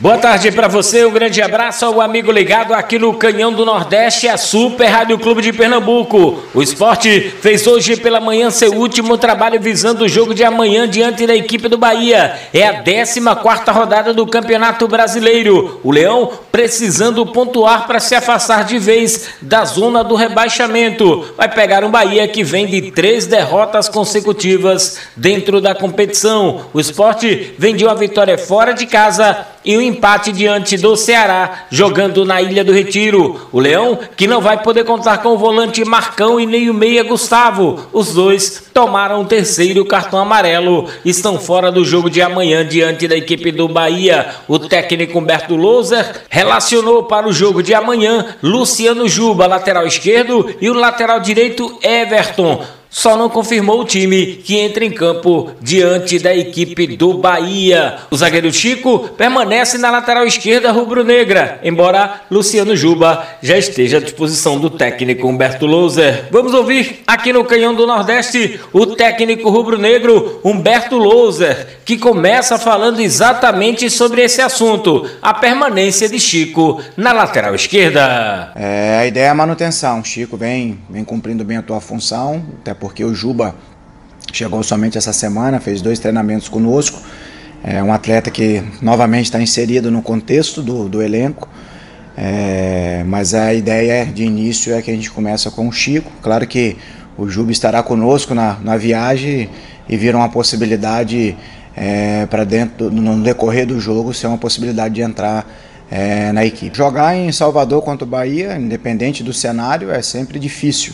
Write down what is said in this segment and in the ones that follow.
Boa tarde para você, um grande abraço ao amigo ligado aqui no Canhão do Nordeste, a Super Rádio Clube de Pernambuco. O esporte fez hoje pela manhã seu último trabalho visando o jogo de amanhã diante da equipe do Bahia. É a 14 quarta rodada do Campeonato Brasileiro. O Leão precisando pontuar para se afastar de vez da zona do rebaixamento. Vai pegar um Bahia que vem de três derrotas consecutivas dentro da competição. O esporte vendeu a vitória fora de casa e o empate diante do Ceará, jogando na Ilha do Retiro. O Leão, que não vai poder contar com o volante Marcão e nem o meia Gustavo. Os dois tomaram o terceiro cartão amarelo. Estão fora do jogo de amanhã diante da equipe do Bahia. O técnico Humberto Loser relacionou para o jogo de amanhã Luciano Juba, lateral esquerdo, e o lateral direito Everton só não confirmou o time que entra em campo diante da equipe do Bahia. O zagueiro Chico permanece na lateral esquerda rubro-negra, embora Luciano Juba já esteja à disposição do técnico Humberto Louser. Vamos ouvir aqui no Canhão do Nordeste o técnico rubro-negro Humberto Louser, que começa falando exatamente sobre esse assunto, a permanência de Chico na lateral esquerda. É, a ideia é a manutenção. Chico vem, vem cumprindo bem a tua função, até porque o Juba chegou somente essa semana, fez dois treinamentos conosco. É um atleta que novamente está inserido no contexto do, do elenco. É, mas a ideia de início é que a gente começa com o Chico. Claro que o Juba estará conosco na, na viagem e vira uma possibilidade é, para dentro no decorrer do jogo ser uma possibilidade de entrar é, na equipe. Jogar em Salvador contra o Bahia, independente do cenário, é sempre difícil.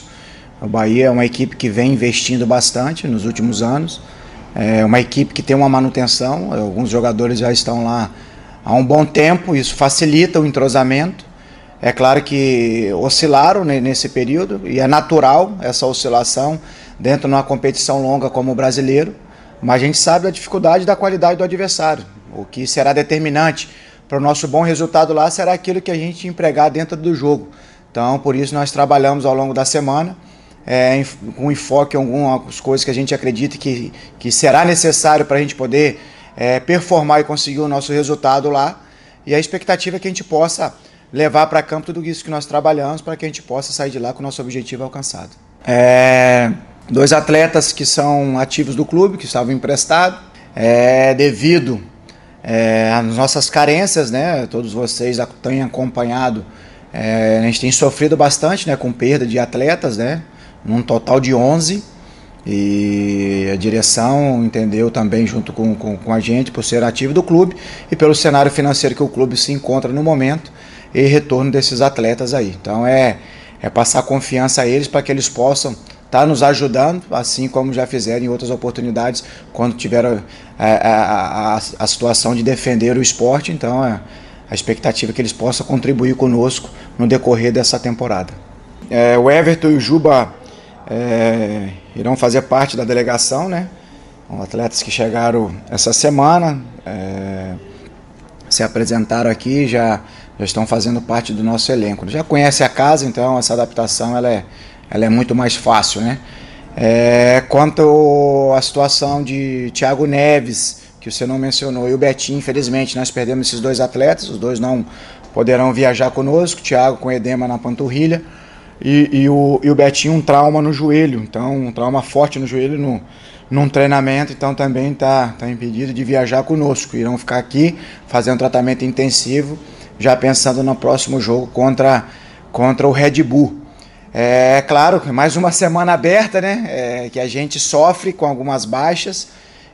O Bahia é uma equipe que vem investindo bastante nos últimos anos. É uma equipe que tem uma manutenção. Alguns jogadores já estão lá há um bom tempo. Isso facilita o entrosamento. É claro que oscilaram nesse período e é natural essa oscilação dentro de uma competição longa como o brasileiro. Mas a gente sabe da dificuldade da qualidade do adversário. O que será determinante para o nosso bom resultado lá será aquilo que a gente empregar dentro do jogo. Então, por isso, nós trabalhamos ao longo da semana é, com enfoque em algumas coisas que a gente acredita que, que será necessário para a gente poder é, performar e conseguir o nosso resultado lá. E a expectativa é que a gente possa levar para campo tudo isso que nós trabalhamos para que a gente possa sair de lá com o nosso objetivo alcançado. É, dois atletas que são ativos do clube, que estavam emprestados, é, devido é, às nossas carências, né? Todos vocês têm acompanhado, é, a gente tem sofrido bastante, né? Com perda de atletas, né? Num total de 11. E a direção entendeu também, junto com, com, com, a gente, por ser ativo do clube e pelo cenário financeiro que o clube se encontra no momento e retorno desses atletas aí. Então é, é passar confiança a eles para que eles possam tá nos ajudando, assim como já fizeram em outras oportunidades, quando tiveram a, a, a, a situação de defender o esporte. Então é, a expectativa é que eles possam contribuir conosco no decorrer dessa temporada. É, o Everton e o Juba é, irão fazer parte da delegação, né? Atletas que chegaram essa semana, é, se apresentaram aqui, já, já estão fazendo parte do nosso elenco. Já conhece a casa, então essa adaptação ela é, ela é muito mais fácil, né? É, quanto à situação de Thiago Neves, que você não mencionou, e o Betinho, infelizmente, nós perdemos esses dois atletas, os dois não poderão viajar conosco, Thiago com edema na panturrilha. E, e, o, e o Betinho um trauma no joelho, então um trauma forte no joelho no, num treinamento, então também está tá impedido de viajar conosco. Irão ficar aqui fazendo tratamento intensivo, já pensando no próximo jogo contra, contra o Red Bull. É claro, mais uma semana aberta, né? É, que a gente sofre com algumas baixas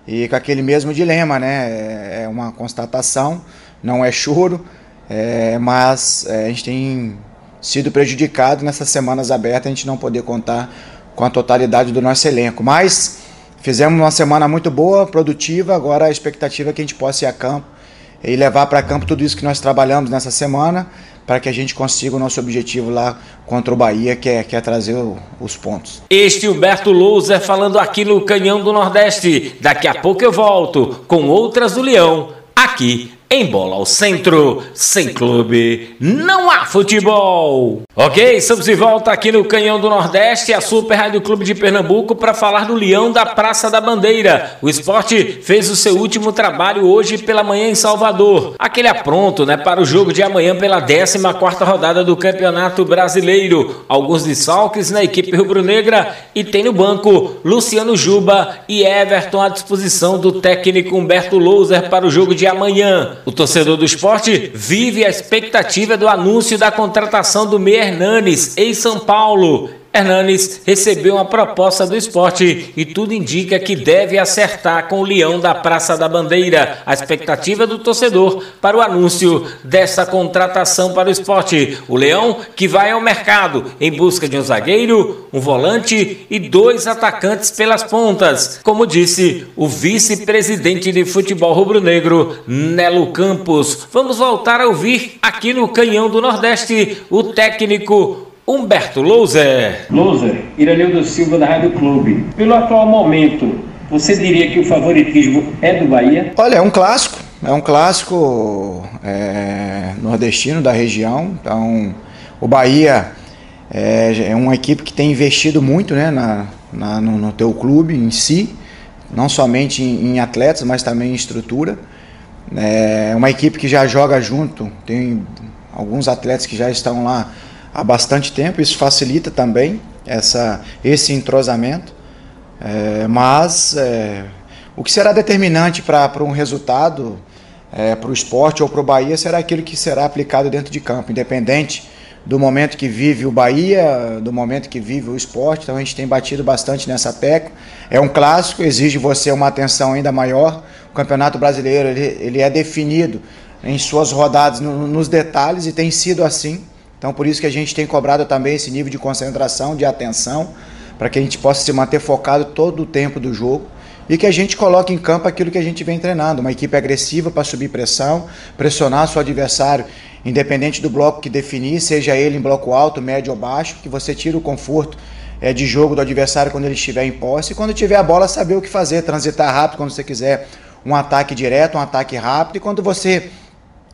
e com aquele mesmo dilema, né? É, é uma constatação, não é choro, é, mas é, a gente tem sido prejudicado nessas semanas abertas, a gente não poder contar com a totalidade do nosso elenco. Mas fizemos uma semana muito boa, produtiva, agora a expectativa é que a gente possa ir a campo e levar para campo tudo isso que nós trabalhamos nessa semana, para que a gente consiga o nosso objetivo lá contra o Bahia, que é, que é trazer o, os pontos. Este Humberto Louser falando aqui no Canhão do Nordeste. Daqui a pouco eu volto com outras do Leão, aqui Em bola ao centro, sem clube, não há futebol. Ok, estamos de volta aqui no Canhão do Nordeste, a Super Rádio Clube de Pernambuco, para falar do Leão da Praça da Bandeira. O esporte fez o seu último trabalho hoje pela manhã em Salvador. Aquele apronto, né, para o jogo de amanhã pela 14 rodada do Campeonato Brasileiro. Alguns desfalques na equipe rubro-negra e tem no banco Luciano Juba e Everton à disposição do técnico Humberto Louser para o jogo de amanhã. O torcedor do esporte vive a expectativa do anúncio da contratação do Meia Hernanes, em São Paulo. Hernanes recebeu uma proposta do esporte e tudo indica que deve acertar com o Leão da Praça da Bandeira. A expectativa do torcedor para o anúncio dessa contratação para o esporte. O Leão que vai ao mercado em busca de um zagueiro, um volante e dois atacantes pelas pontas, como disse o vice-presidente de futebol rubro-negro, Nelo Campos. Vamos voltar a ouvir aqui no Canhão do Nordeste o técnico Humberto Louser. Louser, Iranildo Silva da Rádio Clube. Pelo atual momento, você diria que o favoritismo é do Bahia? Olha, é um clássico. É um clássico é, nordestino da região. Então, o Bahia é, é, uma equipe que tem investido muito né, na, na no, no, teu clube em si, não somente em, em atletas, mas também em estrutura. É uma equipe que já joga junto, tem alguns atletas que já estão lá há bastante tempo, isso facilita também essa, esse entrosamento, é, mas é, o que será determinante para um resultado, é, para o esporte ou para o Bahia, será aquilo que será aplicado dentro de campo, independente do momento que vive o Bahia, do momento que vive o esporte, então a gente tem batido bastante nessa tecla. É um clássico, exige você uma atenção ainda maior. O Campeonato Brasileiro ele, ele é definido em suas rodadas no, nos detalhes e tem sido assim. Então, por isso que a gente tem cobrado também esse nível de concentração, de atenção, para que a gente possa se manter focado todo o tempo do jogo e que a gente coloque em campo aquilo que a gente vem treinando, uma equipe agressiva para subir pressão, pressionar seu adversário, independente do bloco que definir, seja ele em bloco alto, médio ou baixo, que você tira o conforto é, de jogo do adversário quando ele estiver em posse. E quando tiver a bola saber o que fazer, transitar rápido quando você quiser um ataque direto, um ataque rápido. E quando você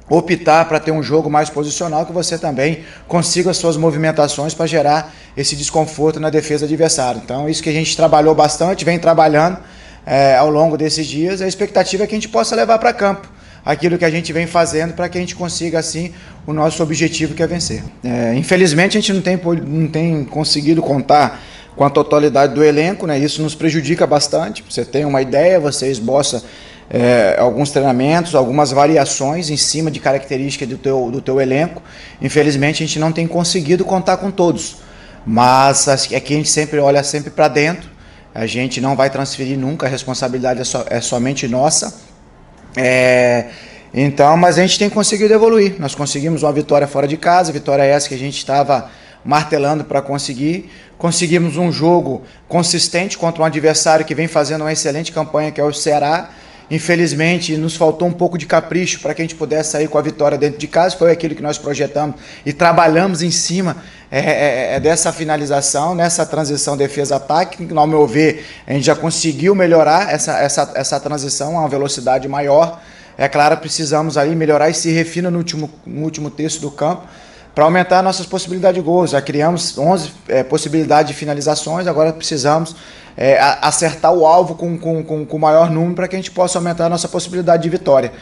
optar para ter um jogo mais posicional, que você também consiga as suas movimentações para gerar esse desconforto na defesa adversária. Então, isso que a gente trabalhou bastante, vem trabalhando é, ao longo desses dias, a expectativa é que a gente possa levar para campo aquilo que a gente vem fazendo para que a gente consiga, assim, o nosso objetivo que é vencer. É, infelizmente, a gente não tem, não tem conseguido contar com a totalidade do elenco, né? isso nos prejudica bastante. Você tem uma ideia, você esboça é, alguns treinamentos, algumas variações em cima de características do teu, do teu elenco. Infelizmente a gente não tem conseguido contar com todos, mas aqui a gente sempre olha sempre para dentro. A gente não vai transferir nunca, a responsabilidade é, so, é somente nossa. É, então, mas a gente tem conseguido evoluir. Nós conseguimos uma vitória fora de casa, vitória essa que a gente estava martelando para conseguir. Conseguimos um jogo consistente contra um adversário que vem fazendo uma excelente campanha, que é o Ceará. Infelizmente, nos faltou um pouco de capricho para que a gente pudesse sair com a vitória dentro de casa. Foi aquilo que nós projetamos e trabalhamos em cima é, é, é dessa finalização, nessa transição defesa-ataque. Ao meu ver, a gente já conseguiu melhorar essa, essa, essa transição a uma velocidade maior. É claro, precisamos aí melhorar e se refina no último, no último terço do campo para aumentar nossas possibilidades de gols. Já criamos 11 é, possibilidades de finalizações, agora precisamos é, acertar o alvo com, com, com, com maior número para que a gente possa aumentar a nossa possibilidade de vitória.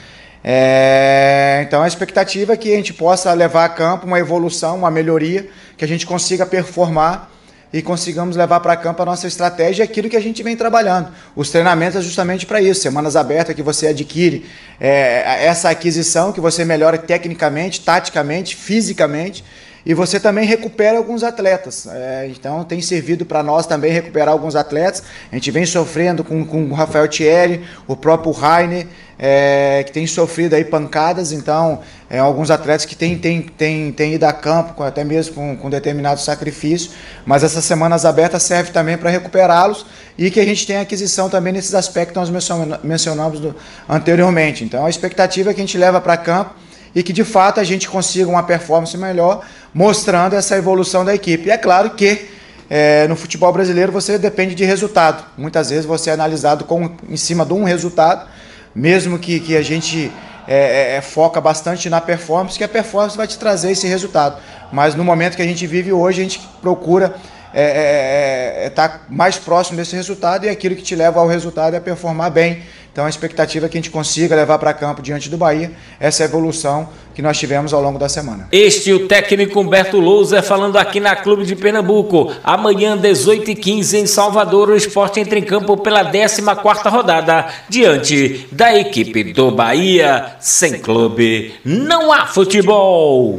É, então a expectativa é que a gente possa levar a campo uma evolução, uma melhoria, que a gente consiga performar e consigamos levar para campo a nossa estratégia aquilo que a gente vem trabalhando. Os treinamentos é justamente para isso, semanas abertas que você adquire é, essa aquisição, que você melhora tecnicamente, taticamente, fisicamente e você também recupera alguns atletas. É, então tem servido para nós também recuperar alguns atletas. A gente vem sofrendo com, com o Rafael Thierry, o próprio Rainer, é, que tem sofrido aí pancadas. Então, é, alguns atletas que têm tem, tem, tem ido a campo, até mesmo com, com determinado sacrifício. Mas essas semanas abertas serve também para recuperá-los e que a gente tenha aquisição também nesses aspectos que nós mencionamos do, anteriormente. Então, a expectativa é que a gente leva para campo e que de fato a gente consiga uma performance melhor, mostrando essa evolução da equipe. E é claro que é, no futebol brasileiro você depende de resultado. Muitas vezes você é analisado com, em cima de um resultado, mesmo que, que a gente é, é, foca bastante na performance, que a performance vai te trazer esse resultado. Mas no momento que a gente vive hoje, a gente procura é, é, é, tá mais próximo desse resultado e aquilo que te leva ao resultado é performar bem. Então a expectativa é que a gente consiga levar para campo diante do Bahia essa evolução que nós tivemos ao longo da semana. Este é o técnico Humberto Lousa falando aqui na Clube de Pernambuco. Amanhã, 18h15, em Salvador, o esporte entra em campo pela 14 rodada, diante da equipe do Bahia. Sem clube, não há futebol.